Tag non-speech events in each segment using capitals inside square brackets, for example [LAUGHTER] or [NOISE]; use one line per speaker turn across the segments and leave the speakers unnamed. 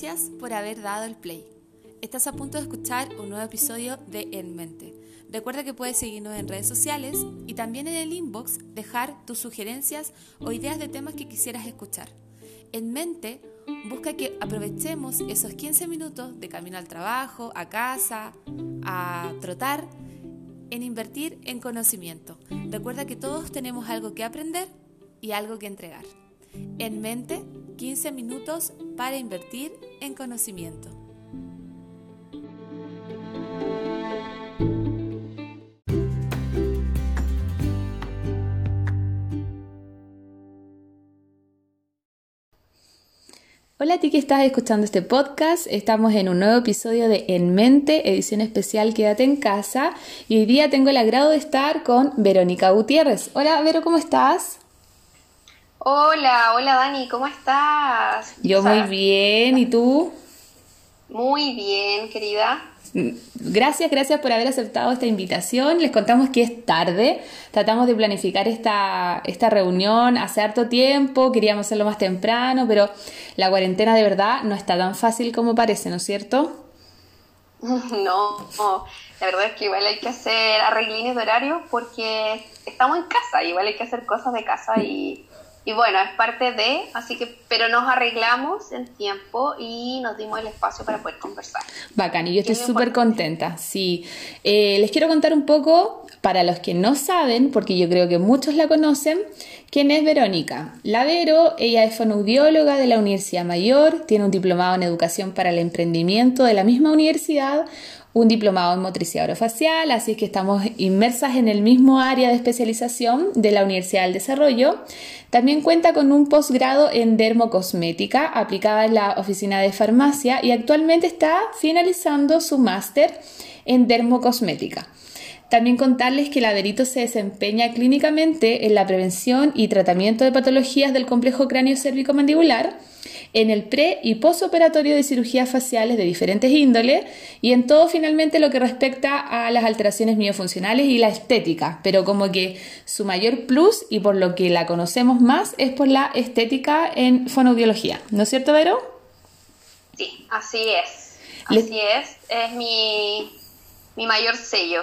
Gracias por haber dado el play. Estás a punto de escuchar un nuevo episodio de En Mente. Recuerda que puedes seguirnos en redes sociales y también en el inbox dejar tus sugerencias o ideas de temas que quisieras escuchar. En Mente busca que aprovechemos esos 15 minutos de camino al trabajo, a casa, a trotar, en invertir en conocimiento. Recuerda que todos tenemos algo que aprender y algo que entregar. En mente, 15 minutos para invertir en conocimiento. Hola a ti que estás escuchando este podcast, estamos en un nuevo episodio de En Mente, edición especial Quédate en casa y hoy día tengo el agrado de estar con Verónica Gutiérrez. Hola Vero, ¿cómo estás?
Hola, hola Dani, ¿cómo estás?
Yo muy bien, ¿y tú?
Muy bien, querida.
Gracias, gracias por haber aceptado esta invitación. Les contamos que es tarde. Tratamos de planificar esta, esta reunión hace harto tiempo. Queríamos hacerlo más temprano, pero la cuarentena de verdad no está tan fácil como parece, ¿no es cierto? [LAUGHS]
No, no, la verdad es que igual hay que hacer arreglines de horario porque estamos en casa, igual hay que hacer cosas de casa y y bueno, es parte de, así que, pero nos arreglamos en tiempo y nos dimos el espacio para poder conversar.
Bacán, y yo estoy súper contenta, sí. Eh, les quiero contar un poco, para los que no saben, porque yo creo que muchos la conocen, quién es Verónica. La Vero, ella es fonoaudióloga de la Universidad Mayor, tiene un diplomado en educación para el emprendimiento de la misma universidad, un diplomado en motricidad orofacial, así que estamos inmersas en el mismo área de especialización de la Universidad del Desarrollo. También cuenta con un posgrado en dermocosmética aplicada en la oficina de farmacia y actualmente está finalizando su máster en dermocosmética. También contarles que la Verito se desempeña clínicamente en la prevención y tratamiento de patologías del complejo cráneo cérvico-mandibular en el pre y posoperatorio de cirugías faciales de diferentes índoles y en todo finalmente lo que respecta a las alteraciones miofuncionales y la estética, pero como que su mayor plus y por lo que la conocemos más es por la estética en fonoaudiología, ¿no es cierto, Vero?
Sí, así es. Así es, es mi, mi mayor sello.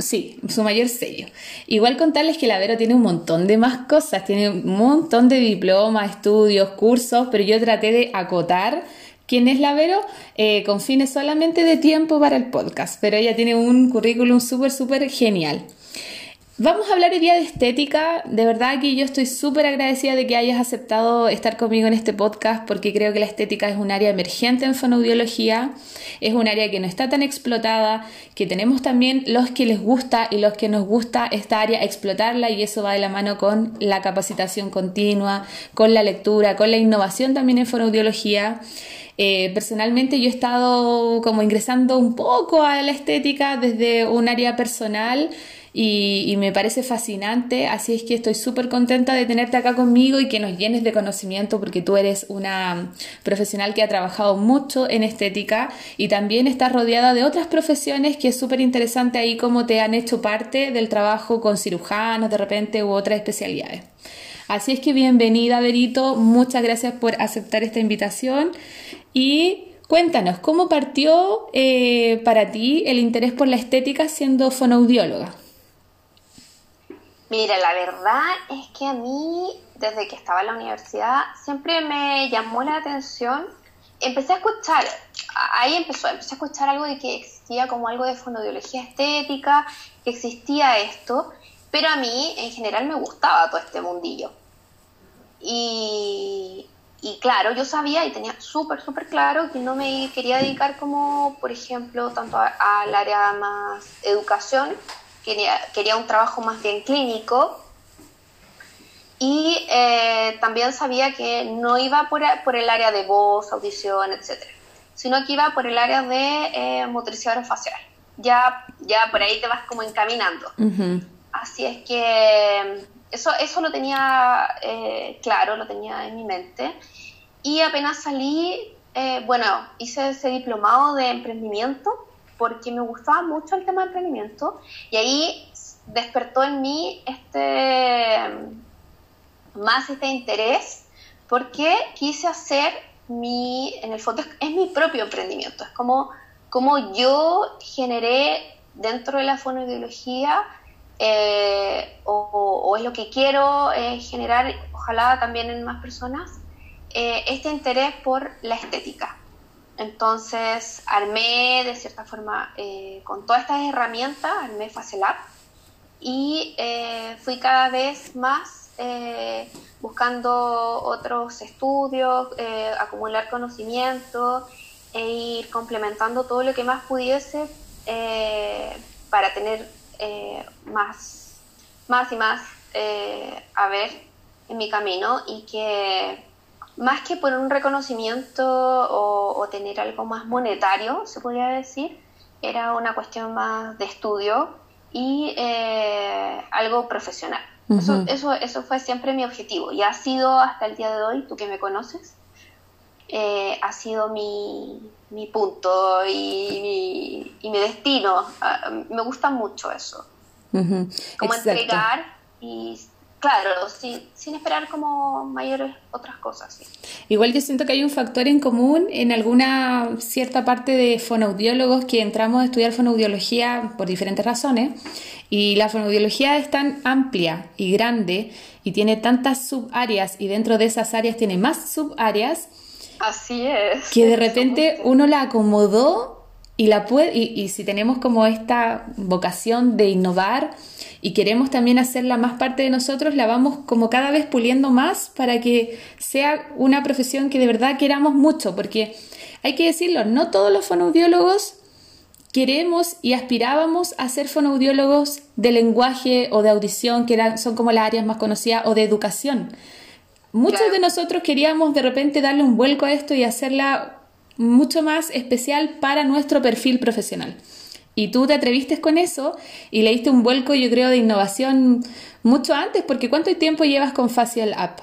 Sí, su mayor sello. Igual contarles que la Vero tiene un montón de más cosas, tiene un montón de diplomas, estudios, cursos, pero yo traté de acotar quién es la Vero eh, con fines solamente de tiempo para el podcast, pero ella tiene un currículum súper, súper genial. Vamos a hablar hoy día de estética. De verdad que yo estoy súper agradecida de que hayas aceptado estar conmigo en este podcast porque creo que la estética es un área emergente en fonoaudiología, es un área que no está tan explotada, que tenemos también los que les gusta y los que nos gusta esta área explotarla y eso va de la mano con la capacitación continua, con la lectura, con la innovación también en fonoaudiología. Eh, personalmente yo he estado como ingresando un poco a la estética desde un área personal y, me parece fascinante, así es que estoy súper contenta de tenerte acá conmigo y que nos llenes de conocimiento porque tú eres una profesional que ha trabajado mucho en estética y también estás rodeada de otras profesiones que es súper interesante ahí cómo te han hecho parte del trabajo con cirujanos de repente u otras especialidades. Así es que bienvenida, Berito, muchas gracias por aceptar esta invitación y Cuéntanos, ¿cómo partió eh, para ti el interés por la estética siendo fonoaudióloga?
Mira, la verdad es que a mí, desde que estaba en la universidad, siempre me llamó la atención. Empecé a escuchar, ahí empezó, empecé a escuchar algo de que existía como algo de fonodiología estética, que existía esto, pero a mí en general me gustaba todo este mundillo. Y, claro, yo sabía y tenía súper, súper claro que no me quería dedicar como, por ejemplo, tanto al área más educación, quería, un trabajo más bien clínico y eh, también sabía que no iba por, por, el área de voz, audición, etcétera, sino que iba por el área de eh, motricidad facial. Ya, ya por ahí te vas como encaminando. Así es que eso, eso lo tenía eh, claro, lo tenía en mi mente. Y apenas salí, eh, bueno, hice ese diplomado de emprendimiento porque me gustaba mucho el tema de emprendimiento y ahí despertó en mí este más este interés porque quise hacer mi, en el fondo es, mi propio emprendimiento, es como, como yo generé dentro de la fonoideología eh, o, es lo que quiero eh, generar, ojalá también en más personas, eh, este interés por la estética. Entonces armé de cierta forma con todas estas herramientas, armé Facelab y fui cada vez más buscando otros estudios, acumular conocimiento e ir complementando todo lo que más pudiese para tener eh, más, más y más eh, a ver en mi camino y que más que por un reconocimiento o, tener algo más monetario, se podría decir, era una cuestión más de estudio y eh, algo profesional. eso, eso, eso, fue siempre mi objetivo y ha sido hasta el día de hoy, tú que me conoces, ha sido mi, mi punto y mi, destino. Ah, me gusta mucho eso. Como entregar y, claro, sin, sin, esperar como mayores otras cosas.
Igual yo siento que hay un factor en común en alguna cierta parte de fonoaudiólogos que entramos a estudiar fonoaudiología por diferentes razones y la fonoaudiología es tan amplia y grande y tiene tantas subáreas y dentro de esas áreas tiene más subáreas
Así es.
Que de repente uno la acomodó y la puede, y, si tenemos como esta vocación de innovar y queremos también hacerla más parte de nosotros, la vamos como cada vez puliendo más para que sea una profesión que de verdad queramos mucho, porque hay que decirlo, no todos los fonoaudiólogos queremos y aspirábamos a ser fonoaudiólogos de lenguaje o de audición, que eran, son como las áreas más conocidas, o de educación. Muchos de nosotros queríamos de repente darle un vuelco a esto y hacerla mucho más especial para nuestro perfil profesional. Y tú te atreviste con eso y le diste un vuelco, yo creo, de innovación mucho antes, porque ¿cuánto tiempo llevas con Facial App?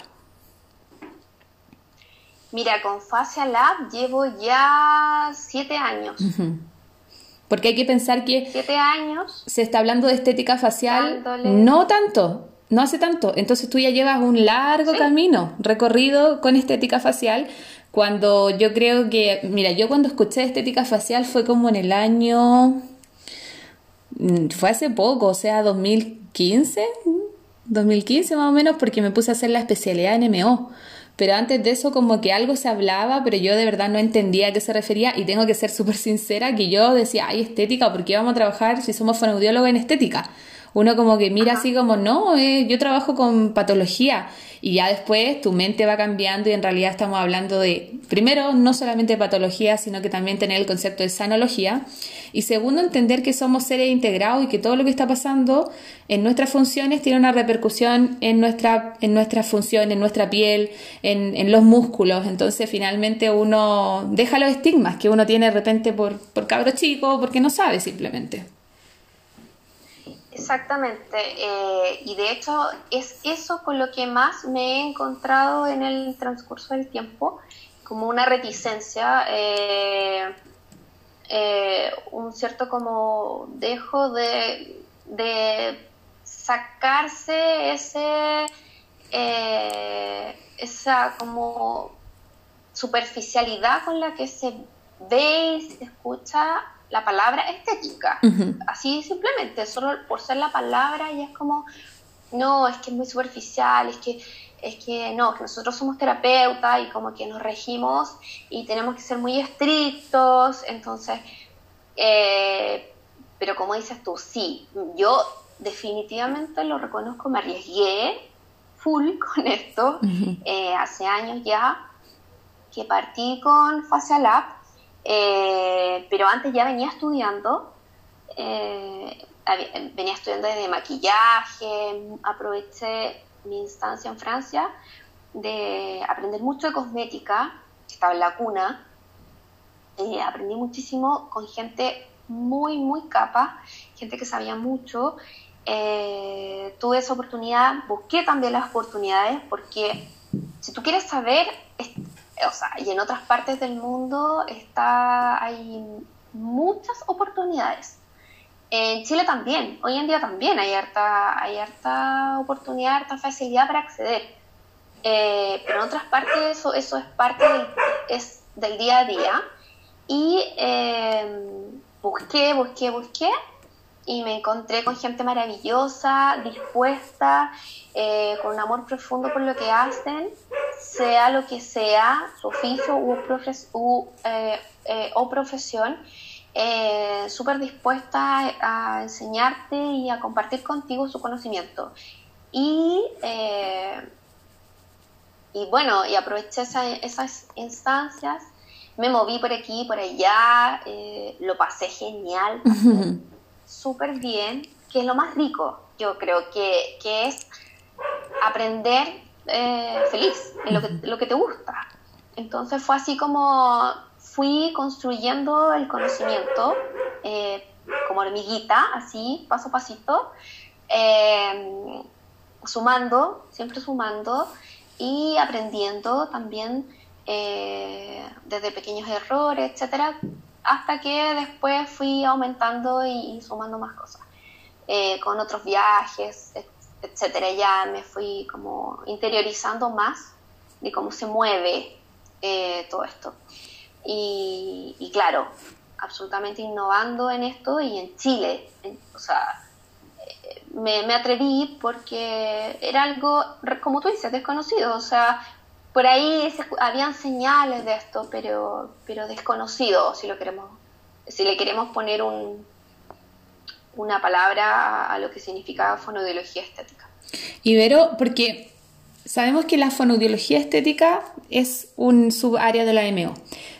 Mira, con Facial App llevo ya siete años.
Porque hay que pensar que...
Siete años.
Se está hablando de estética facial. No tanto no hace tanto. Entonces tú ya llevas un largo camino recorrido con estética facial. Cuando yo creo que, mira, yo cuando escuché estética facial fue como en el año, fue hace poco, o sea, 2015, 2015 más o menos, porque me puse a hacer la especialidad en MO. Pero antes de eso como que algo se hablaba, pero yo de verdad no entendía a qué se refería y tengo que ser súper sincera que yo decía, ay, estética, ¿por qué vamos a trabajar si somos fonoaudiólogos en estética? Uno como que mira así como, no, eh, yo trabajo con patología y ya después tu mente va cambiando y en realidad estamos hablando de, primero, no solamente de patología, sino que también tener el concepto de sanología y segundo, entender que somos seres integrados y que todo lo que está pasando en nuestras funciones tiene una repercusión en nuestra, en nuestra función, en nuestra piel, en, en los músculos. Entonces, finalmente uno deja los estigmas que uno tiene de repente por, por cabro chico, porque no sabe simplemente.
Exactamente, eh, y de hecho es eso con lo que más me he encontrado en el transcurso del tiempo, como una reticencia, eh, eh, un cierto como dejo de, sacarse ese, esa como superficialidad con la que se ve y se escucha la palabra estética. Así simplemente, solo por ser la palabra y es como, no, es que es muy superficial, es que, es que no, que nosotros somos terapeutas y como que nos regimos y tenemos que ser muy estrictos, entonces, eh, pero como dices tú, sí, yo definitivamente lo reconozco, me arriesgué full [LAUGHS] con esto, eh, hace años ya que partí con Facial App eh, pero antes ya venía estudiando, eh, venía estudiando desde maquillaje, aproveché mi instancia en Francia de aprender mucho de cosmética, estaba en la cuna, eh, aprendí muchísimo con gente muy, muy capa, gente que sabía mucho. tuve esa oportunidad, busqué también las oportunidades, porque si tú quieres saber, o sea, y en otras partes del mundo está, hay muchas oportunidades. En Chile también, hoy en día también hay harta, hay harta oportunidad, harta facilidad para acceder. eh, pero en otras partes eso, eso es parte del, es del día a día. Y em, busqué, busqué, busqué y me encontré con gente maravillosa, dispuesta, eh, con un amor profundo por lo que hacen, sea lo que sea, su oficio u, eh, eh, o profesión, súper dispuesta a enseñarte y a compartir contigo su conocimiento. Y, y bueno, y aproveché esas instancias, me moví por aquí, por allá, lo pasé genial súper bien, que es lo más rico, yo creo, que, que es aprender eh, feliz, en lo que, lo que te gusta. Entonces fue así como fui construyendo el conocimiento, eh, como hormiguita, así, paso a pasito, eh, sumando, siempre sumando y aprendiendo también desde pequeños errores, etcétera, hasta que después fui aumentando y, sumando más cosas. Con otros viajes, etcétera, ya me fui como interiorizando más de cómo se mueve eh, todo esto. Y, claro, absolutamente innovando en esto y en Chile, o sea, eh, me, me, atreví porque era algo, como tú dices, desconocido, o sea, por ahí habían señales de esto, pero, pero desconocido, si lo queremos, si le queremos poner un, una palabra a, lo que significa fonodiología estética.
Ibero, porque sabemos que la fonodiología estética es un subárea de la MO,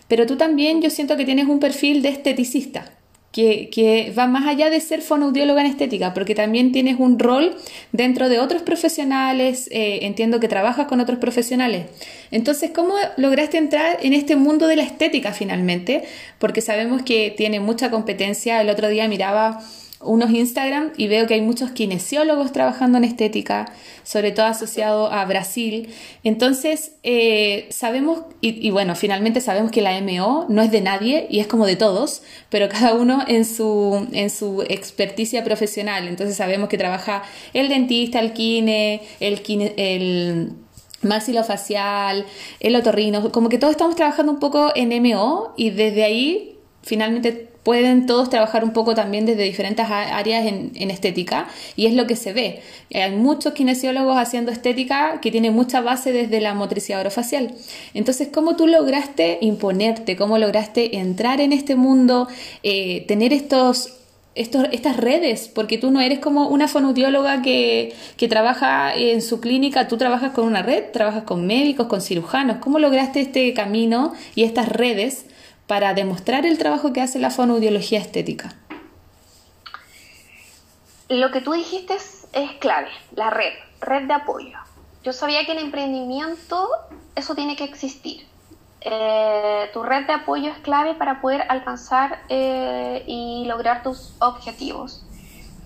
pero tú también yo siento que tienes un perfil de esteticista que, va más allá de ser fonoaudióloga en estética, porque también tienes un rol dentro de otros profesionales, eh, entiendo que trabajas con otros profesionales. Entonces, ¿cómo lograste entrar en este mundo de la estética finalmente? Porque sabemos que tiene mucha competencia. El otro día miraba unos Instagram y veo que hay muchos kinesiólogos trabajando en estética, sobre todo asociado a Brasil. Entonces, eh, sabemos, y, bueno, finalmente sabemos que la MO no es de nadie y es como de todos, pero cada uno en su, en su experticia profesional. Entonces sabemos que trabaja el dentista, el kine, el, kine, el maxilofacial, el otorrino, como que todos estamos trabajando un poco en MO y desde ahí finalmente pueden todos trabajar un poco también desde diferentes áreas en, estética y es lo que se ve. Hay muchos kinesiólogos haciendo estética que tienen mucha base desde la motricidad orofacial. Entonces, ¿cómo tú lograste imponerte? ¿Cómo lograste entrar en este mundo? Eh, tener estos estas redes, porque tú no eres como una fonoaudióloga que, que, trabaja en su clínica, tú trabajas con una red, trabajas con médicos, con cirujanos. ¿Cómo lograste este camino y estas redes para demostrar el trabajo que hace la fonoaudiología estética?
Lo que tú dijiste es, clave, la red, red de apoyo. Yo sabía que en emprendimiento eso tiene que existir. Eh, tu red de apoyo es clave para poder alcanzar eh, y lograr tus objetivos.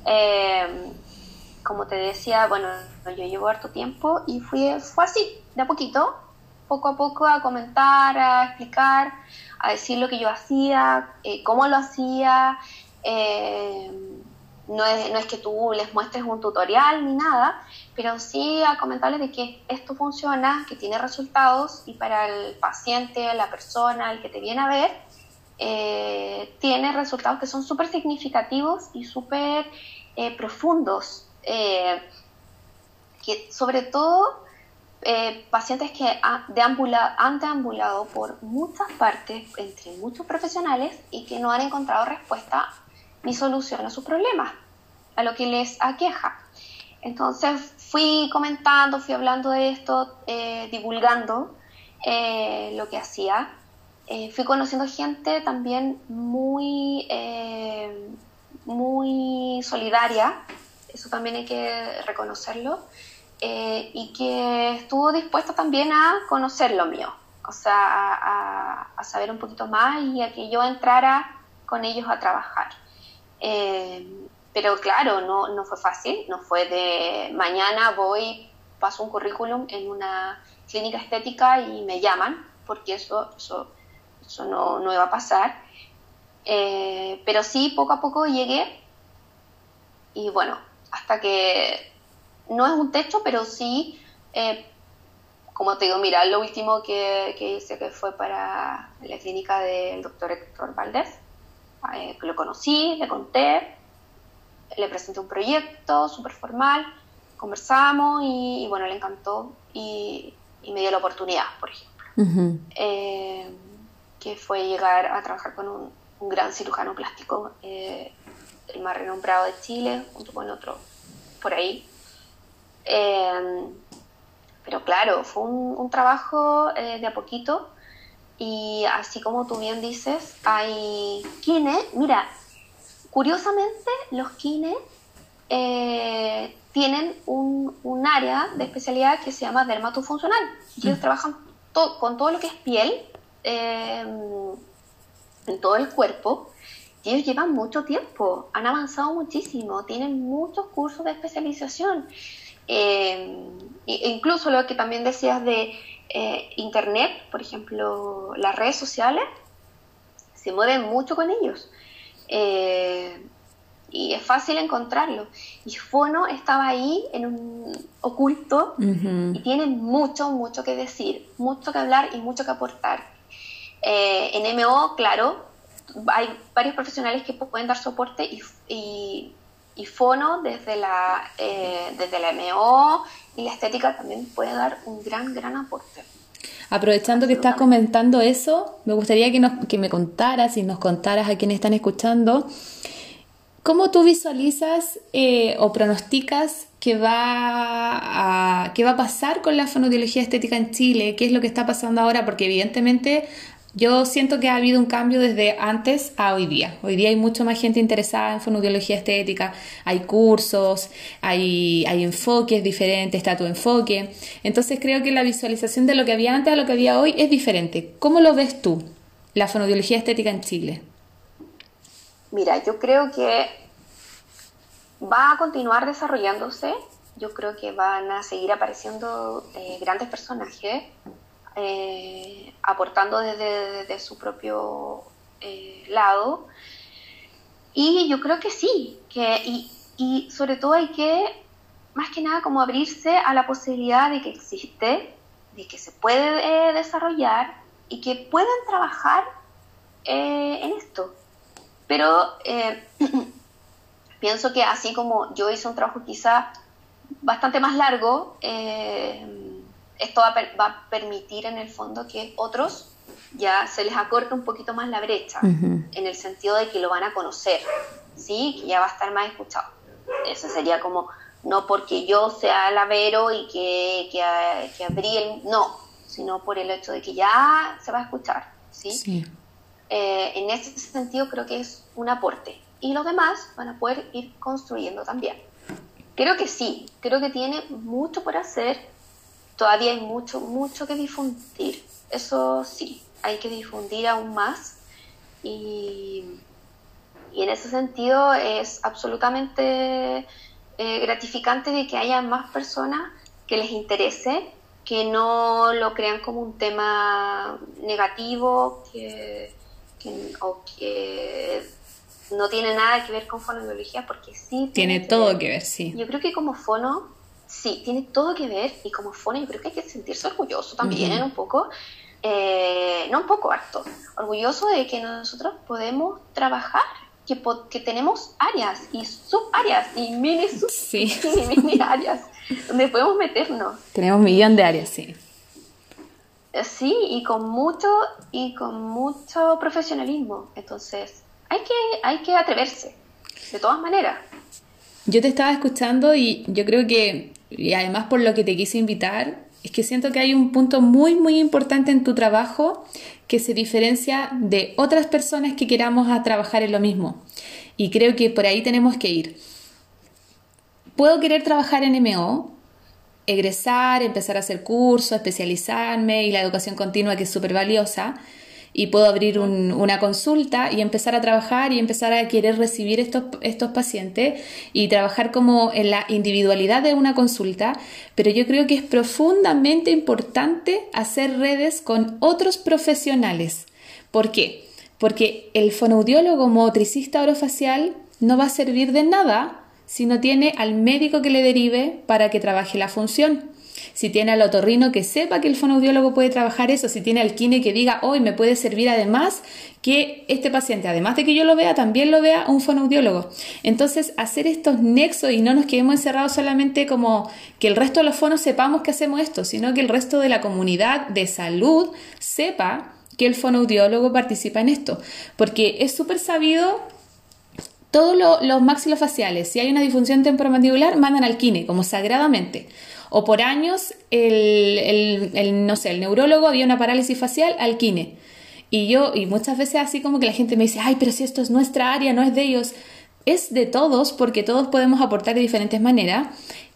Eh, como te decía, bueno, yo llevo harto tiempo y fui, fue así, de a poquito, poco a poco a comentar, a explicar, a decir lo que yo hacía, eh, cómo lo hacía. Eh, no, es, no es que tú les muestres un tutorial ni nada, pero sí a comentarles de que esto funciona, que tiene resultados y para el paciente, la persona, el que te viene a ver, eh, tiene resultados que son súper significativos y súper profundos. que sobre todo eh, pacientes que han deambulado por muchas partes, entre muchos profesionales, y que no han encontrado respuesta ni solución a sus problemas, a lo que les aqueja. Entonces fui comentando, fui hablando de esto, eh, divulgando eh, lo que hacía. fui conociendo gente también muy, muy solidaria, eso también hay que reconocerlo. Eh, y que estuvo dispuesta también a conocer lo mío, o sea, a, saber un poquito más y a que yo entrara con ellos a trabajar. Eh, pero claro, no, no fue fácil, no fue de mañana voy, paso un currículum en una clínica estética y me llaman, porque eso, eso, eso no, no iba a pasar. Eh, pero sí, poco a poco llegué y bueno, hasta que no es un techo, pero sí eh, como te digo, mira, lo último que, que hice que fue para la clínica del doctor Héctor Valdés, eh, lo conocí, le conté, le presenté un proyecto súper formal, conversamos y, bueno, le encantó y, me dio la oportunidad, por ejemplo, eh, que fue llegar a trabajar con un, gran cirujano plástico, eh, el más renombrado de Chile, junto con otro por ahí. Pero claro, fue un, trabajo de a poquito y así como tú bien dices, hay kine, mira, Curiosamente, los kines eh, tienen un, área de especialidad que se llama dermatofuncional. Ellos mm. trabajan con todo lo que es piel eh, en todo el cuerpo. Y ellos llevan mucho tiempo, han avanzado muchísimo, tienen muchos cursos de especialización. Eh, incluso lo que también decías de Internet, por ejemplo, las redes sociales, se mueven mucho con ellos. Eh, y es fácil encontrarlo. Y Fono estaba ahí en un oculto y tiene mucho, mucho que decir, mucho que hablar y mucho que aportar. Eh, en MO, claro, hay varios profesionales que pueden dar soporte y, y, Fono desde la, eh, desde la MO y la estética también puede dar un gran, gran aporte.
Aprovechando que estás comentando eso, me gustaría que, nos, que me contaras y nos contaras a quienes están escuchando, ¿cómo tú visualizas eh, o pronosticas que va, a, qué va a pasar con la fonoaudiología estética en Chile? ¿Qué es lo que está pasando ahora? Porque evidentemente yo siento que ha habido un cambio desde antes a hoy día. Hoy día hay mucho más gente interesada en fonoaudiología estética, hay cursos, hay, hay enfoques diferentes, está tu enfoque. Entonces creo que la visualización de lo que había antes a lo que había hoy es diferente. ¿Cómo lo ves tú, la fonoaudiología estética en Chile?
Mira, yo creo que va a continuar desarrollándose. Yo creo que van a seguir apareciendo eh, grandes personajes eh, aportando desde, su propio eh, lado. Y yo creo que sí, que, y, sobre todo hay que, más que nada, como abrirse a la posibilidad de que existe, de que se puede eh, desarrollar y que puedan trabajar en esto. Pero [CLEARS THROAT] pienso que así como yo hice un trabajo quizá bastante más largo, esto va a, permitir en el fondo que otros ya se les acorte un poquito más la brecha, en el sentido de que lo van a conocer, ¿sí? Que ya va a estar más escuchado. Eso sería como, no porque yo sea la Vero y que, que, que abrí el... No, sino por el hecho de que ya se va a escuchar, ¿sí? Eh, en ese sentido creo que es un aporte. Y los demás van a poder ir construyendo también. Creo que sí, creo que tiene mucho por hacer todavía hay mucho, mucho que difundir. Eso sí, hay que difundir aún más. Y, en ese sentido es absolutamente eh, gratificante de que haya más personas que les interese, que no lo crean como un tema negativo que, o que no tiene nada que ver con fonobiología, porque sí.
Tiene, todo que ver, sí.
Yo creo que como fono sí, tiene todo que ver y como fono yo creo que hay que sentirse orgulloso también un poco, eh, no un poco harto, orgulloso de que nosotros podemos trabajar, que, que tenemos áreas y subáreas y mini sub sí. [LAUGHS] mini áreas donde podemos meternos.
Tenemos un millón de áreas, sí.
Eh, sí, y con mucho y con mucho profesionalismo. Entonces, hay que, hay que atreverse, de todas maneras.
Yo te estaba escuchando y yo creo que y además por lo que te quise invitar, es que siento que hay un punto muy, muy importante en tu trabajo que se diferencia de otras personas que queramos a trabajar en lo mismo. Y creo que por ahí tenemos que ir. Puedo querer trabajar en MO, egresar, empezar a hacer cursos, especializarme y la educación continua que es súper valiosa, y puedo abrir una consulta y empezar a trabajar y empezar a querer recibir estos, estos pacientes y trabajar como en la individualidad de una consulta, pero yo creo que es profundamente importante hacer redes con otros profesionales. ¿Por qué? Porque el fonoaudiólogo motricista orofacial no va a servir de nada si no tiene al médico que le derive para que trabaje la función. Si tiene al otorrino que sepa que el fonoaudiólogo puede trabajar eso, si tiene al kine que diga, hoy me puede servir además que este paciente, además de que yo lo vea, también lo vea un fonoaudiólogo. Entonces, hacer estos nexos y no nos quedemos encerrados solamente como que el resto de los fonos sepamos que hacemos esto, sino que el resto de la comunidad de salud sepa que el fonoaudiólogo participa en esto, porque es súper sabido todos los maxilofaciales, si hay una disfunción temporomandibular, mandan al kine, como sagradamente. O por años, el, no sé, el neurólogo había una parálisis facial al kine. Y yo, y muchas veces así como que la gente me dice, ay, pero si esto es nuestra área, no es de ellos. Es de todos porque todos podemos aportar de diferentes maneras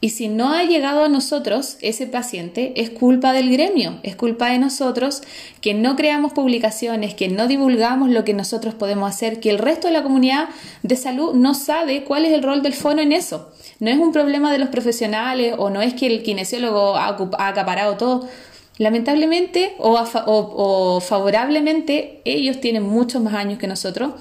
y si no ha llegado a nosotros ese paciente, es culpa del gremio, es culpa de nosotros que no creamos publicaciones, que no divulgamos lo que nosotros podemos hacer, que el resto de la comunidad de salud no sabe cuál es el rol del fono en eso. No es un problema de los profesionales o no es que el kinesiólogo ha, acaparado todo. Lamentablemente o, o favorablemente, ellos tienen muchos más años que nosotros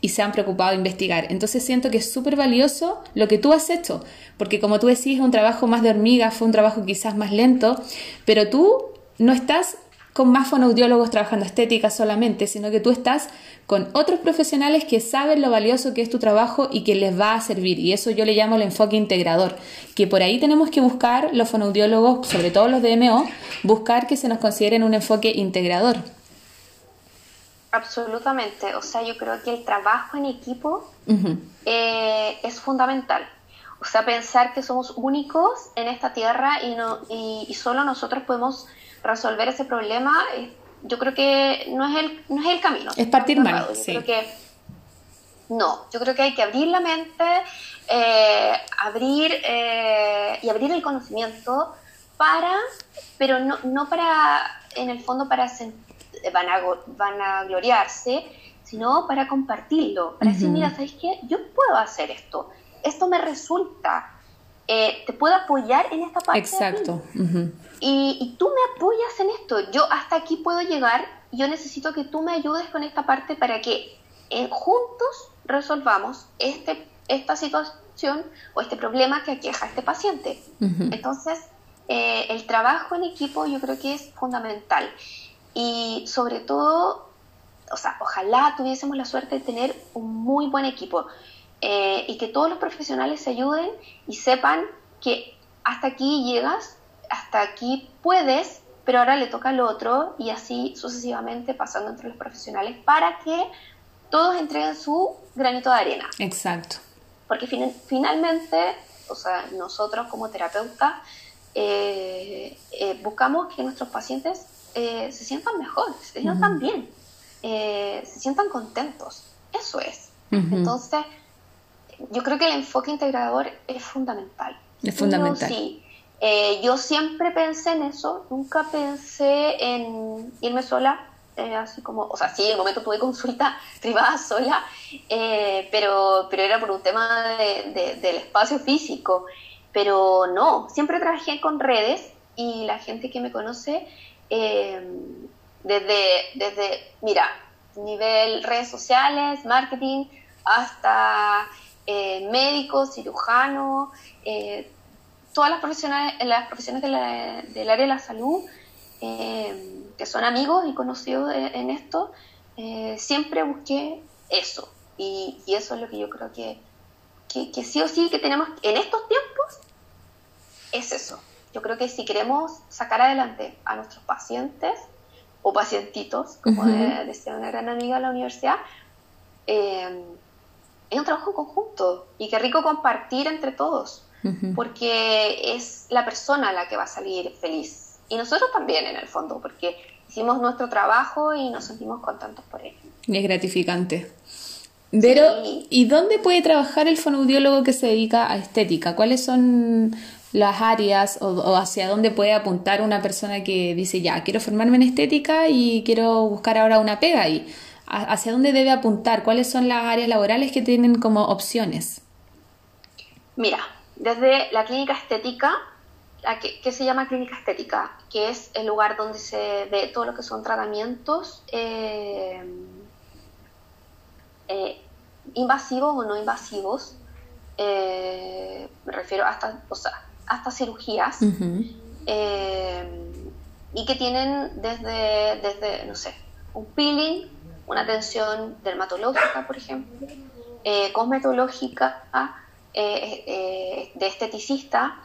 y se han preocupado de investigar. Entonces siento que es súper valioso lo que tú has hecho, porque como tú decís, es un trabajo más de hormiga, fue un trabajo quizás más lento, pero tú no estás con más fonoaudiólogos trabajando estética solamente, sino que tú estás con otros profesionales que saben lo valioso que es tu trabajo y que les va a servir. Y eso yo le llamo el enfoque integrador, que por ahí tenemos que buscar los fonoaudiólogos, sobre todo los DMO, buscar que se nos consideren un enfoque integrador.
Absolutamente, o sea, yo creo que el trabajo en equipo eh, es fundamental. O sea, pensar que somos únicos en esta tierra y, no, y, solo nosotros podemos resolver ese problema, eh, yo creo que no es el, no es el camino.
Es partir mal, sí.
Creo que, no, yo creo que hay que abrir la mente, eh, abrir y abrir el conocimiento para, pero no, no para, en el fondo, para sentir van a, van a gloriarse, sino para compartirlo, para decir, mira, ¿sabes qué? Yo puedo hacer esto, esto me resulta, eh, te puedo apoyar en esta parte.
Exacto.
y, y, tú me apoyas en esto, yo hasta aquí puedo llegar, yo necesito que tú me ayudes con esta parte para que eh, juntos resolvamos este, esta situación o este problema que aqueja a este paciente. Entonces, eh, el trabajo en equipo yo creo que es fundamental. Y sobre todo, o sea, ojalá tuviésemos la suerte de tener un muy buen equipo eh, y que todos los profesionales se ayuden y sepan que hasta aquí llegas, hasta aquí puedes, pero ahora le toca al otro y así sucesivamente pasando entre los profesionales para que todos entreguen su granito de arena.
Exacto.
Porque finalmente, o sea, nosotros como terapeutas eh, eh, buscamos que nuestros pacientes eh, se sientan mejor, se sientan bien, eh, se sientan contentos. Eso es. Entonces, yo creo que el enfoque integrador es fundamental.
Es fundamental.
sí. Eh, yo siempre pensé en eso, nunca pensé en irme sola, así como, o sea, sí, en el momento tuve consulta [LAUGHS] privada sola, pero, pero era por un tema del espacio físico. Pero no, siempre trabajé con redes y la gente que me conoce Em, desde, desde, mira, nivel redes sociales, marketing, hasta eh, médico, cirujano, eh, todas las profesiones, las profesiones del área de la salud, em, que son amigos y conocidos en esto, eh, siempre busqué eso. Y, eso es lo que yo creo que, que, que sí o sí que tenemos en estos tiempos, es eso. Yo creo que si queremos sacar adelante a nuestros pacientes o pacientitos, como decía una gran amiga de la universidad, eh, es un trabajo conjunto y qué rico compartir entre todos, porque es la persona la que va a salir feliz. Y nosotros también, en el fondo, porque hicimos nuestro trabajo y nos sentimos contentos por ello.
Y es gratificante. Pero, ¿y dónde puede trabajar el fonoaudiólogo que se dedica a estética? ¿Cuáles son las áreas o, hacia dónde puede apuntar una persona que dice, ya, quiero formarme en estética y quiero buscar ahora una pega y hacia dónde debe apuntar, cuáles son las áreas laborales que tienen como opciones.
Mira, desde la clínica estética, que, se llama clínica estética, que es el lugar donde se ve todo lo que son tratamientos eh, eh, invasivos o no invasivos, me refiero hasta, o sea, hasta cirugías, y que tienen desde, desde, no sé, un peeling, una atención dermatológica, por ejemplo, cosmetológica, de esteticista,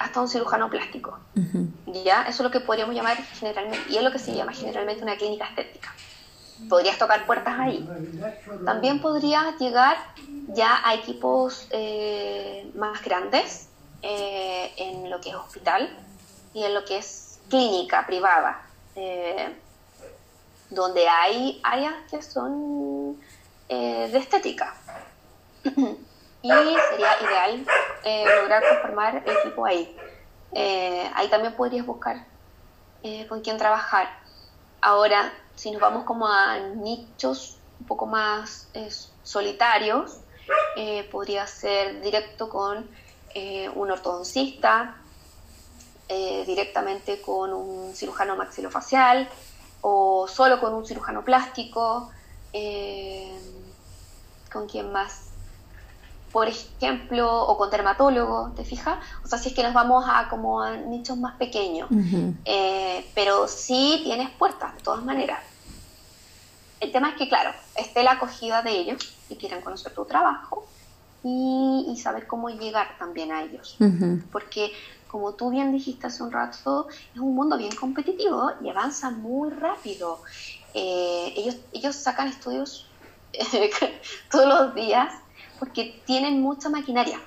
hasta un cirujano plástico. ¿Ya? Eso es lo que podríamos llamar generalmente, y es lo que se llama generalmente una clínica estética. Podrías tocar puertas ahí. También podrías llegar ya a equipos eh, más grandes eh, en lo que es hospital y en lo que es clínica privada, eh, donde hay áreas que son de estética. [CLEARS THROAT] y sería ideal lograr conformar el equipo ahí. ahí también podrías buscar con quién trabajar. Ahora, si nos vamos como a nichos un poco más solitarios, eh, podría ser directo con eh, un ortodoncista, eh, directamente con un cirujano maxilofacial o solo con un cirujano plástico, con quien más, por ejemplo, o con dermatólogo, ¿te fijas? O sea, si es que nos vamos a como a nichos más pequeños, pero sí tienes puertas, de todas maneras. El tema es que, claro, esté la acogida de ellos y quieran conocer tu trabajo y, saber cómo llegar también a ellos. Porque, como tú bien dijiste hace un rato, es un mundo bien competitivo y avanza muy rápido. Eh, ellos, ellos sacan estudios [LAUGHS] todos los días porque tienen mucha maquinaria,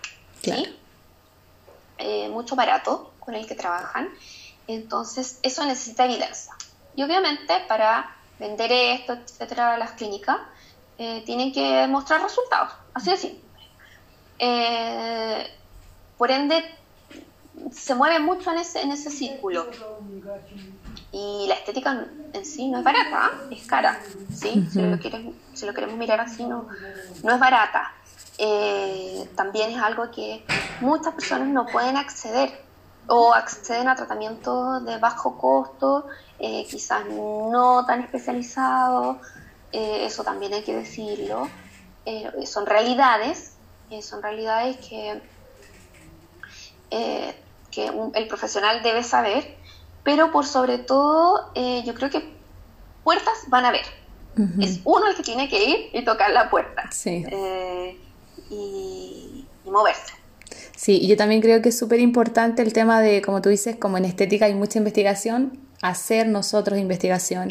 eh, mucho barato con el que trabajan. Entonces, eso necesita evidencia. Y obviamente, para vender esto, etcétera, a las clínicas, eh, tienen que mostrar resultados, así de simple. Eh, por ende, se mueve mucho en ese, en ese círculo. Y la estética en sí no es barata, es cara, ¿sí? si, lo si, lo queremos mirar así, no, no es barata. Eh, también es algo que muchas personas no pueden acceder o acceden a tratamientos de bajo costo, eh, quizás no tan especializados, eh, eso también hay que decirlo. Eh, son realidades, son realidades que, que el profesional debe saber, pero por sobre todo yo creo que puertas van a ver. Es uno el que tiene que ir y tocar la puerta y moverse.
Sí, y yo también creo que es súper importante el tema de, como tú dices, como en estética hay mucha investigación, hacer nosotros investigación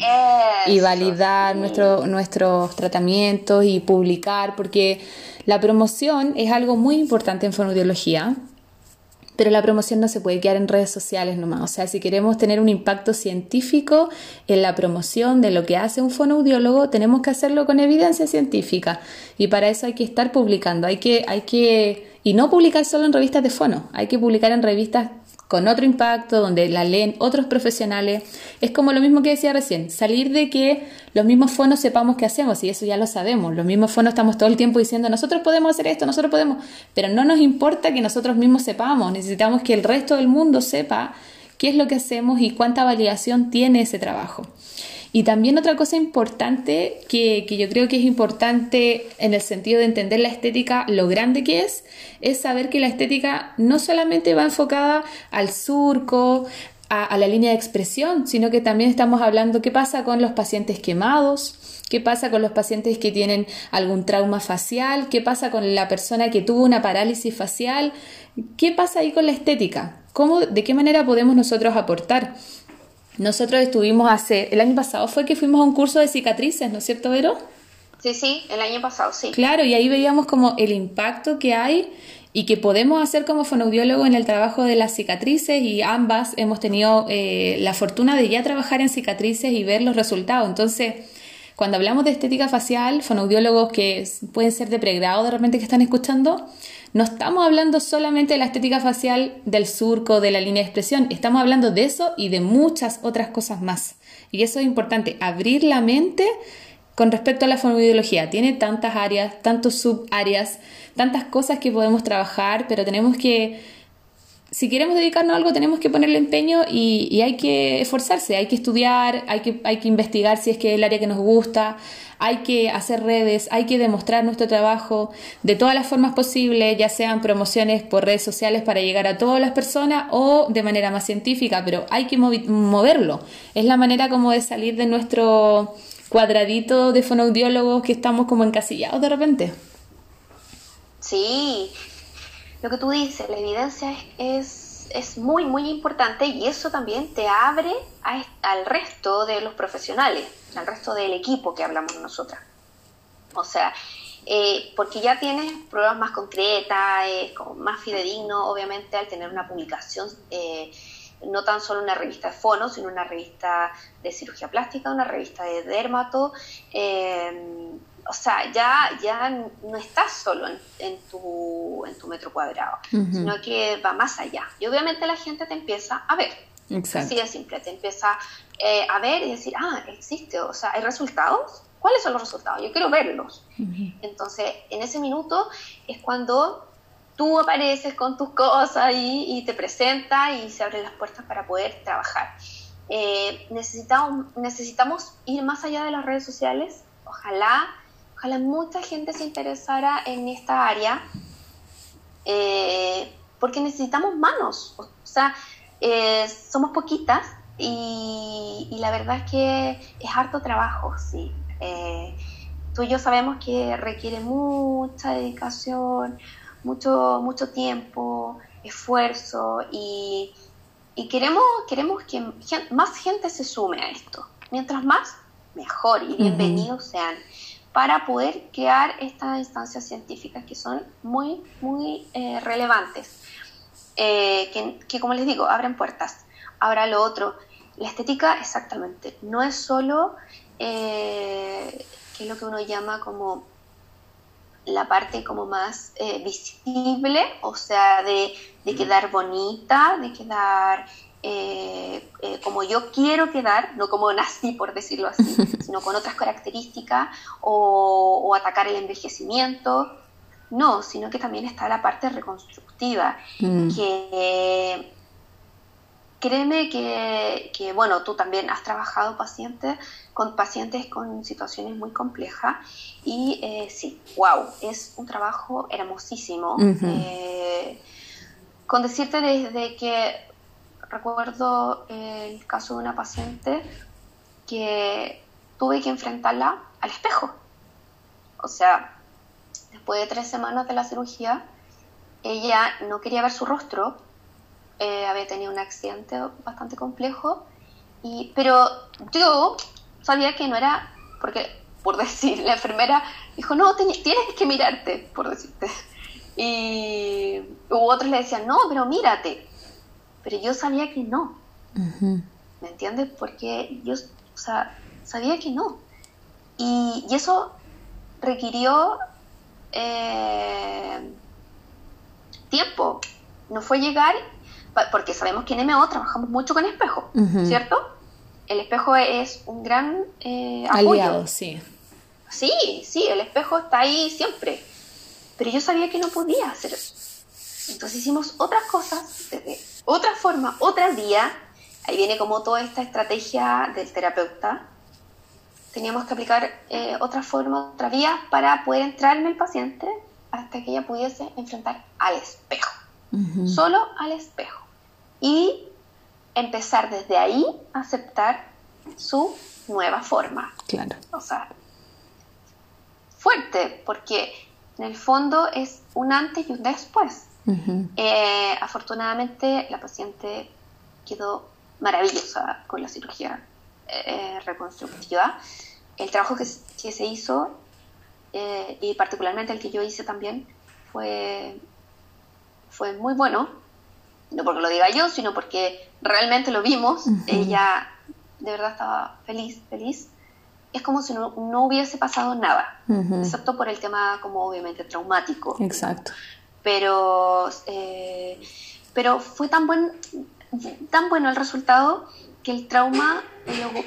y validar nuestro, nuestros tratamientos y publicar, porque la promoción es algo muy importante en fonoaudiología, pero la promoción no se puede quedar en redes sociales nomás. O sea, si queremos tener un impacto científico en la promoción de lo que hace un fonoaudiólogo, tenemos que hacerlo con evidencia científica. Y para eso hay que estar publicando, hay que, hay que, y no publicar solo en revistas de fono, hay que publicar en revistas con otro impacto, donde la leen otros profesionales. Es como lo mismo que decía recién, salir de que los mismos fonos sepamos qué hacemos, y eso ya lo sabemos. Los mismos fonos estamos todo el tiempo diciendo, nosotros podemos hacer esto, nosotros podemos, pero no nos importa que nosotros mismos sepamos, necesitamos que el resto del mundo sepa qué es lo que hacemos y cuánta validación tiene ese trabajo. Y también otra cosa importante que, yo creo que es importante en el sentido de entender la estética, lo grande que es, es saber que la estética no solamente va enfocada al surco, a, la línea de expresión, sino que también estamos hablando qué pasa con los pacientes quemados, qué pasa con los pacientes que tienen algún trauma facial, qué pasa con la persona que tuvo una parálisis facial, qué pasa ahí con la estética, ¿Cómo, de qué manera podemos nosotros aportar. Nosotros estuvimos hace, el año pasado fue que fuimos a un curso de cicatrices, ¿no es cierto, Vero?
Sí, sí, el año pasado, sí.
Claro, y ahí veíamos como el impacto que hay y que podemos hacer como fonoaudiólogo en el trabajo de las cicatrices y ambas hemos tenido eh, la fortuna de ya trabajar en cicatrices y ver los resultados. Entonces, cuando hablamos de estética facial, fonoaudiólogos que pueden ser de pregrado de repente que están escuchando, no estamos hablando solamente de la estética facial del surco, de la línea de expresión, estamos hablando de eso y de muchas otras cosas más. Y eso es importante, abrir la mente con respecto a la fonoaudiología. Tiene tantas áreas, tantas subáreas, tantas cosas que podemos trabajar, pero tenemos que si queremos dedicarnos a algo tenemos que ponerle empeño y, hay que esforzarse, hay que estudiar, hay que, hay que investigar si es que es el área que nos gusta, hay que hacer redes, hay que demostrar nuestro trabajo de todas las formas posibles, ya sean promociones por redes sociales para llegar a todas las personas o de manera más científica, pero hay que moverlo. Es la manera como de salir de nuestro cuadradito de fonoaudiólogos que estamos como encasillados de repente.
Sí, lo que tú dices, la evidencia es, es, muy, muy importante y eso también te abre al resto de los profesionales, al resto del equipo que hablamos nosotras. O sea, eh, porque ya tienes pruebas más concretas, es como más fidedigno, obviamente, al tener una publicación, eh, no tan solo una revista de fono, sino una revista de cirugía plástica, una revista de dermato. O sea, ya, ya no estás solo en, tu, en tu metro cuadrado, sino que va más allá. Y obviamente la gente te empieza a ver. Exacto. Así de simple, te empieza eh, a ver y decir, ah, existe, o sea, ¿hay resultados? ¿Cuáles son los resultados? Yo quiero verlos. Entonces, en ese minuto es cuando tú apareces con tus cosas y, y te presentas y se abren las puertas para poder trabajar. Eh, necesitamos, necesitamos ir más allá de las redes sociales. Ojalá ojalá mucha gente se interesara en esta área, eh, porque necesitamos manos, o sea, eh, somos poquitas y, la verdad es que es harto trabajo, sí. Eh, tú y yo sabemos que requiere mucha dedicación, mucho, mucho tiempo, esfuerzo y, queremos, queremos que más gente se sume a esto. Mientras más, mejor y bienvenidos sean para poder crear estas instancias científicas que son muy, muy eh, relevantes, eh, que, como les digo, abren puertas. Ahora lo otro, la estética exactamente, no es solo, eh, que es lo que uno llama como la parte como más visible, o sea, de, de, quedar bonita, de quedar eh, eh, como yo quiero quedar, no como nací, por decirlo así, [LAUGHS] sino con otras características, o, atacar el envejecimiento. No, sino que también está la parte reconstructiva, mm. que créeme que, bueno, tú también has trabajado pacientes, con pacientes con situaciones muy complejas y eh, sí, wow, es un trabajo hermosísimo. con decirte desde que recuerdo el caso de una paciente que tuve que enfrentarla al espejo. O sea, después de tres semanas de la cirugía, ella no quería ver su rostro, eh, había tenido un accidente bastante complejo, y, pero yo sabía que no era, porque por [LAUGHS] decir, la enfermera dijo, no, tienes que mirarte, por decirte. Y hubo otros le decían, no, pero mírate pero yo sabía que no. ¿Me entiendes? Porque yo o sea, sabía que no. Y, eso requirió eh, tiempo. No fue llegar, porque sabemos que en MO trabajamos mucho con espejo, ¿cierto? El espejo es un gran eh,
aliado, sí.
Sí, sí, el espejo está ahí siempre. Pero yo sabía que no podía hacer eso. Entonces hicimos otras cosas desde otra forma, otra vía. Ahí viene como toda esta estrategia del terapeuta. Teníamos que aplicar eh, otra forma, otra vía para poder entrar en el paciente hasta que ella pudiese enfrentar al espejo. Solo al espejo. Y empezar desde ahí a aceptar su nueva forma.
Claro.
O sea, fuerte, porque en el fondo es un antes y un después. Eh, afortunadamente la paciente quedó maravillosa con la cirugía eh, reconstructiva. El trabajo que, se hizo eh, y particularmente el que yo hice también fue, fue muy bueno, no porque lo diga yo, sino porque realmente lo vimos. Ella de verdad estaba feliz, feliz. Es como si no, hubiese pasado nada, excepto por el tema como obviamente traumático.
Exacto
pero, eh, pero fue tan, buen, tan bueno el resultado que el trauma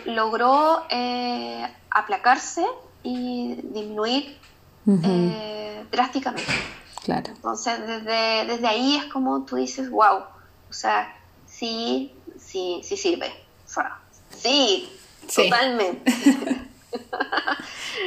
logró eh, aplacarse y disminuir eh, drásticamente.
Claro.
Entonces, desde, desde ahí es como tú dices, wow, sea, sí, sí, sí sirve. O sea, sí, totalmente. [LAUGHS]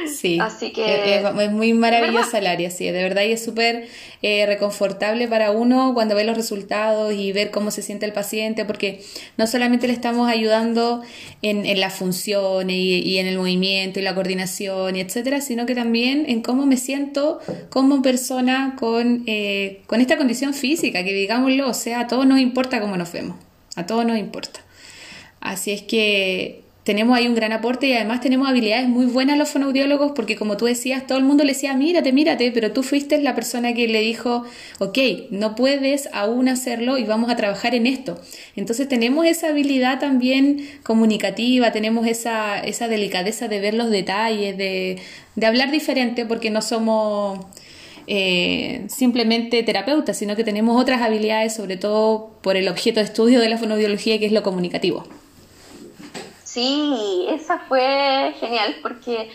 Sí, [LAUGHS] Así que, es, muy maravillosa el área, sí, de verdad y es súper eh, reconfortable para uno cuando ve los resultados y ver cómo se siente el paciente, porque no solamente le estamos ayudando en, en la función y, en el movimiento y la coordinación y etcétera, sino que también en cómo me siento como persona con, eh, con esta condición física, que digámoslo, o sea, a todos nos importa cómo nos vemos, a todos nos importa. Así es que tenemos ahí un gran aporte y además tenemos habilidades muy buenas los fonoaudiólogos porque como tú decías, todo el mundo le decía, mírate, mírate, pero tú fuiste la persona que le dijo, ok, no puedes aún hacerlo y vamos a trabajar en esto. Entonces tenemos esa habilidad también comunicativa, tenemos esa, esa delicadeza de ver los detalles, de, de hablar diferente porque no somos... Eh, simplemente terapeutas, sino que tenemos otras habilidades, sobre todo por el objeto de estudio de la fonoaudiología, que es lo comunicativo.
Sí, esa fue genial porque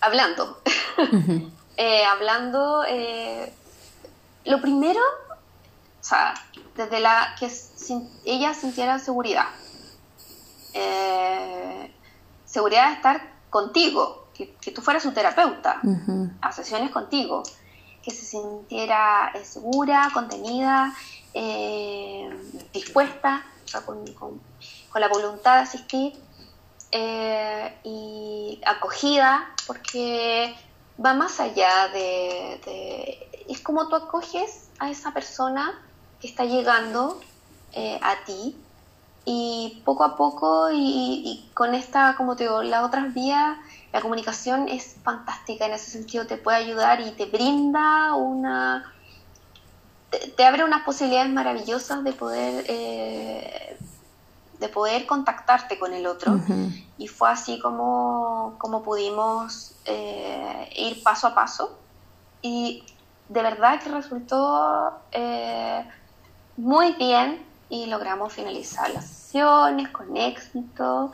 hablando, [LAUGHS] eh, hablando, eh, lo primero, o sea, desde la que ella sintiera seguridad, eh, seguridad de estar contigo, que, tú fueras su terapeuta, a sesiones contigo, que se sintiera segura, contenida, dispuesta, o sea, con, con la voluntad de asistir eh, y acogida, porque va más allá de, Es como tú acoges a esa persona que está llegando eh, a ti y poco a poco y, con esta, como te digo, las otras vías, la comunicación es fantástica en ese sentido, te puede ayudar y te brinda una... Te, abre unas posibilidades maravillosas de poder eh, de poder contactarte con el otro. Y fue así como, como pudimos eh, ir paso a paso. Y de verdad que resultó eh, muy bien y logramos finalizar las sesiones con éxito.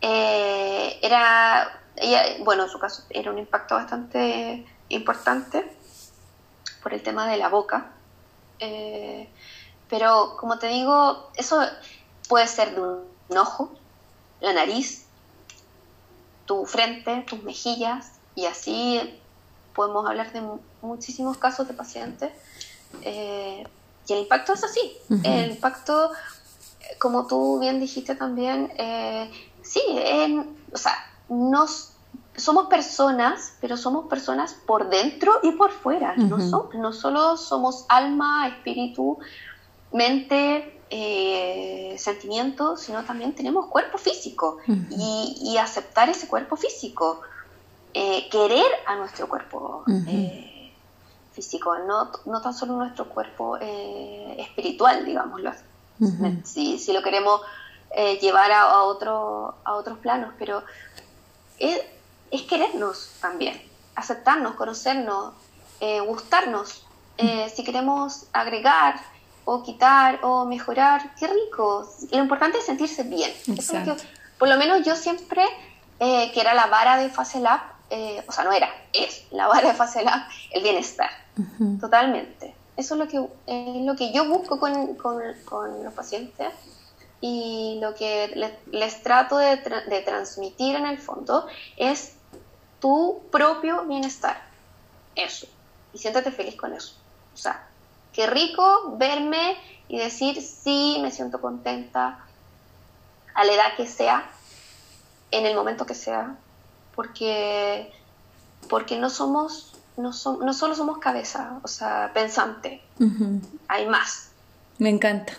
Eh, era, ella, bueno, en su caso era un impacto bastante importante por el tema de la boca. pero como te digo, eso Puede ser de un ojo, la nariz, tu frente, tus mejillas, y así podemos hablar de muchísimos casos de pacientes. Eh, y el impacto es así. El impacto, como tú bien dijiste también, eh, sí, o sea, nos, somos personas, pero somos personas por dentro y por fuera. no, no solo somos alma, espíritu, mente, eh, sentimientos, sino también tenemos cuerpo físico. Y, aceptar ese cuerpo físico, eh, querer a nuestro cuerpo eh, físico, no, no, tan solo nuestro cuerpo espiritual, digámoslo si, si, lo queremos llevar a, otro, a otros planos, pero es, es querernos también, aceptarnos, conocernos, gustarnos. si queremos agregar, o quitar o mejorar, qué rico. Lo importante es sentirse bien. por lo menos yo siempre, eh, que era la vara de FaceLab, eh, o sea, no era, es la vara de FaceLab, el bienestar, totalmente. Eso es lo que, lo que yo busco con, con, los pacientes y lo que les, trato de, de transmitir en el fondo es tu propio bienestar. Eso. Y siéntate feliz con eso. O sea, qué rico verme y decir, sí, me siento contenta a la edad que sea, en el momento que sea, porque, porque no somos, no, no solo somos cabeza, o sea, pensante, hay más.
Me encanta.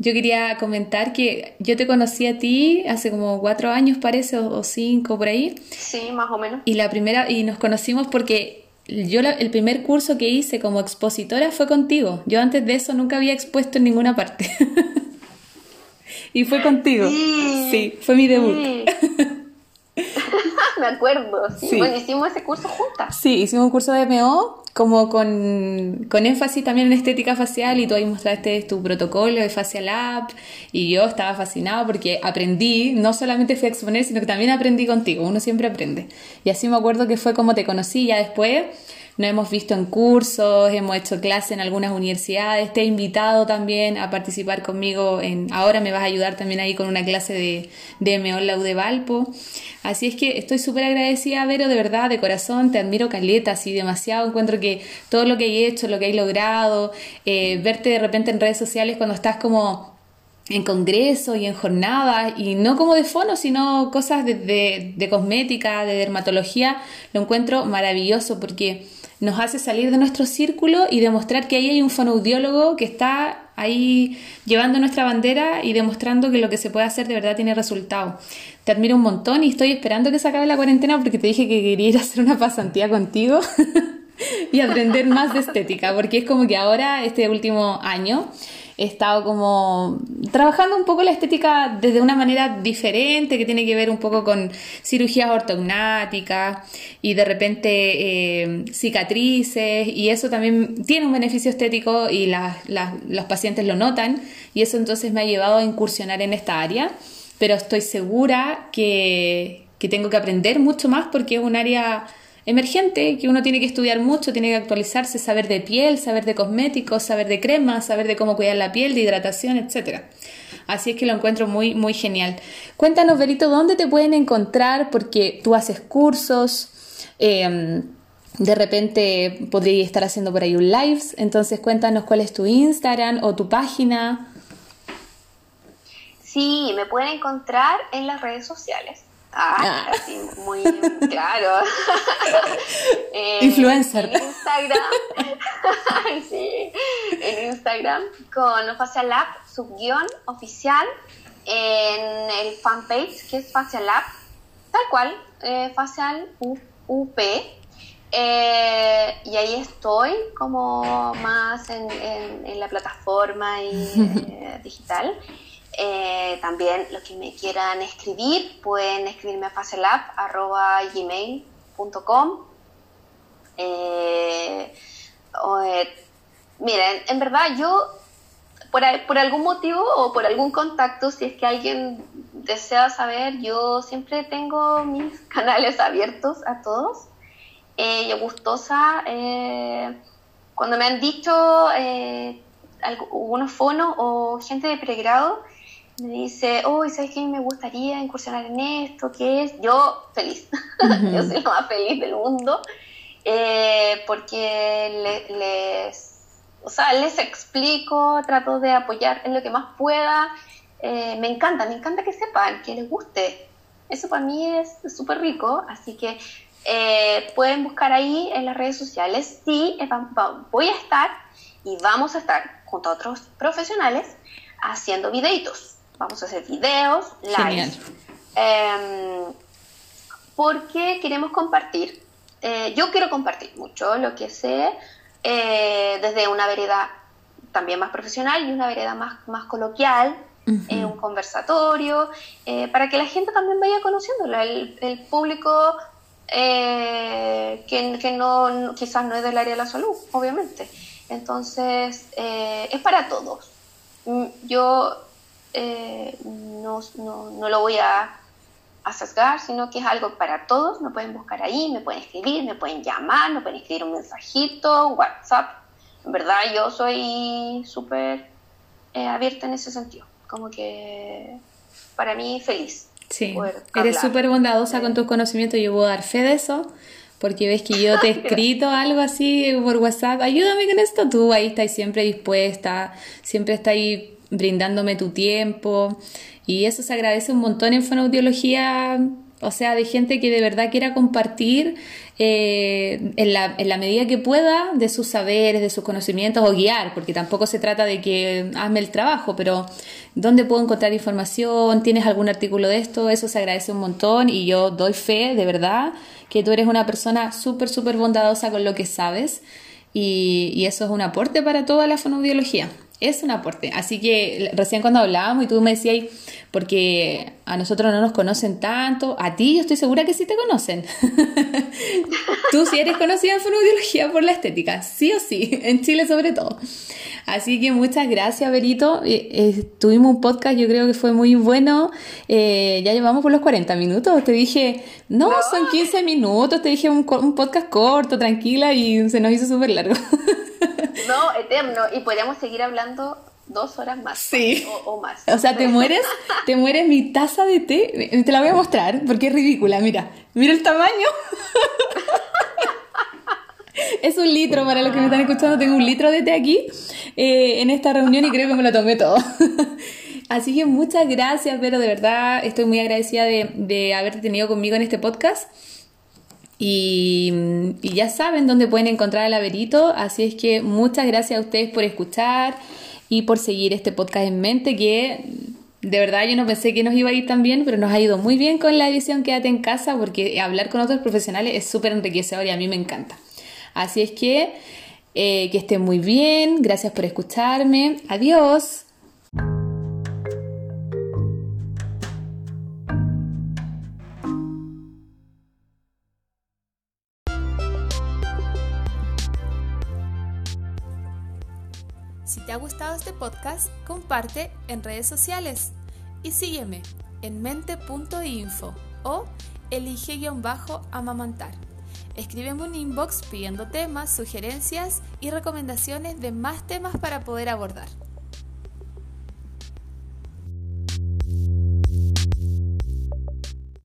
Yo quería comentar que yo te conocí a ti hace como cuatro años, parece, o, o cinco por ahí.
Sí, más o menos.
Y la primera, y nos conocimos porque yo el primer curso que hice como expositora fue contigo. Yo antes de eso nunca había expuesto en ninguna parte. [LAUGHS] y fue contigo. Sí, fue mi debut. [LAUGHS]
Me acuerdo, sí. Bueno, hicimos ese curso juntas.
Sí, hicimos un curso de MO como con, con, énfasis también en estética facial y tú ahí mostraste tu protocolo de Facial App y yo estaba fascinado porque aprendí, no solamente fui a exponer, sino que también aprendí contigo, uno siempre aprende. Y así me acuerdo que fue como te conocí ya después nos hemos visto en cursos, hemos hecho clases en algunas universidades, te he invitado también a participar conmigo en, ahora me vas a ayudar también ahí con una clase de, de la de Valpo. Así es que estoy súper agradecida, Vero, de verdad, de corazón, te admiro caleta, así demasiado, encuentro que todo lo que hay hecho, lo que hay logrado, eh, verte de repente en redes sociales cuando estás como en congresos y en jornadas, y no como de fono, sino cosas de, de, cosmética, de dermatología, lo encuentro maravilloso porque nos hace salir de nuestro círculo y demostrar que ahí hay un fonoaudiólogo que está ahí llevando nuestra bandera y demostrando que lo que se puede hacer de verdad tiene resultado. Te admiro un montón y estoy esperando que se acabe la cuarentena porque te dije que quería ir a hacer una pasantía contigo [LAUGHS] y aprender más de estética, porque es como que ahora, este último año, he estado como trabajando un poco la estética desde una manera diferente, que tiene que ver un poco con cirugías ortognáticas y de repente eh, cicatrices, y eso también tiene un beneficio estético y los pacientes lo notan, y eso entonces me ha llevado a incursionar en esta área, pero estoy segura que, que tengo que aprender mucho más porque es un área emergente que uno tiene que estudiar mucho, tiene que actualizarse, saber de piel, saber de cosméticos, saber de cremas, saber de cómo cuidar la piel, de hidratación, etc. Así es que lo encuentro muy, muy genial. Cuéntanos, Berito, ¿dónde te pueden encontrar? Porque tú haces cursos. Em, de repente podría estar haciendo por ahí un lives, entonces cuéntanos cuál es tu Instagram o tu página.
Sí, me pueden encontrar en las redes sociales. Ah, ah. [LAUGHS] así muy claro. [LAUGHS]
Eh, Influencer.
En Instagram. [LAUGHS] sí, en Instagram con Facial Lab, subguión oficial, en el fanpage que es Facial Lab, tal cual, eh, Facial UP. Eh, y ahí estoy como más en, en, la plataforma y, digital. Eh, también los que me quieran escribir pueden escribirme a facelab.gmail.com eh, eh, miren, en verdad yo por, por, algún motivo o por algún contacto, si es que alguien desea saber, yo siempre tengo mis [LAUGHS] canales abiertos a todos. yo gustosa, cuando me han dicho algunos fonos o gente de pregrado, me dice, uy, ¿sabes qué? Me gustaría incursionar en esto, ¿qué es? Yo feliz, [LAUGHS] yo soy la más feliz del mundo, eh, porque les, o sea, les explico, trato de apoyar en lo que más pueda, eh, me encanta, me encanta que sepan, que les guste, eso para mí es súper rico, así que eh, pueden buscar ahí en las redes sociales, sí, voy a estar y vamos a estar junto a otros profesionales haciendo videitos vamos a hacer videos, live. Em, porque queremos compartir. Eh, yo quiero compartir mucho lo que sé eh, desde una vereda también más profesional y una vereda más, más coloquial, eh, un conversatorio, para que la gente también vaya conociéndola. El, público que, que no, quizás no es del área de la salud, obviamente. Entonces, es para todos. Mm, yo eh, no, no, lo voy a, a sino que es algo para todos. Me pueden buscar ahí, me pueden escribir, me pueden llamar, me pueden escribir un mensajito, WhatsApp. En verdad, yo soy súper eh, abierta en ese sentido. Como que para mí feliz.
Sí, eres súper bondadosa con tus conocimientos. Yo voy a dar fe de eso porque ves que yo te he [LAUGHS] escrito algo así por WhatsApp, ayúdame con esto, tú ahí estás siempre dispuesta, siempre estás ahí brindándome tu tiempo y eso se agradece un montón en fonoaudiología, o sea, de gente que de verdad quiera compartir eh, en, la, en, la, medida que pueda de sus saberes, de sus conocimientos o guiar, porque tampoco se trata de que hazme el trabajo, pero ¿dónde puedo encontrar información? ¿Tienes algún artículo de esto? Eso se agradece un montón y yo doy fe, de verdad, que tú eres una persona súper, súper bondadosa con lo que sabes y, y eso es un aporte para toda la fonoaudiología es un aporte. Así que recién cuando hablábamos y tú me decías, porque a nosotros no nos conocen tanto, a ti yo estoy segura que sí te conocen. [LAUGHS] tú sí eres conocida en fonoaudiología por la estética, sí o sí, en Chile sobre todo. Así que muchas gracias, Berito. Eh, eh, tuvimos un podcast, yo creo que fue muy bueno. Eh, ya llevamos por los 40 minutos. Te dije, no, son 15 minutos. Te dije un, un podcast corto, tranquila, y se nos hizo súper largo. [LAUGHS]
No, eterno. Y podríamos seguir hablando dos horas más.
Sí.
O, más.
O sea, te mueres, te mueres mi taza de té. Te la voy a mostrar porque es ridícula. Mira, mira el tamaño. Es un litro, para los que me están escuchando, tengo un litro de té aquí eh, en esta reunión y creo que me lo tomé todo. Así que muchas gracias, pero de verdad estoy muy agradecida de, de haberte tenido conmigo en este podcast. Y, ya saben dónde pueden encontrar el Averito, así es que muchas gracias a ustedes por escuchar y por seguir este podcast en mente que de verdad yo no pensé que nos iba a ir tan bien, pero nos ha ido muy bien con la edición Quédate en casa porque hablar con otros profesionales es súper enriquecedor y a mí me encanta. Así es que eh, que estén muy bien, gracias por escucharme, adiós. Podcast, comparte en redes sociales y sígueme en mente.info o elige-amamantar. Escríbeme un inbox pidiendo temas, sugerencias y recomendaciones de más temas para poder abordar.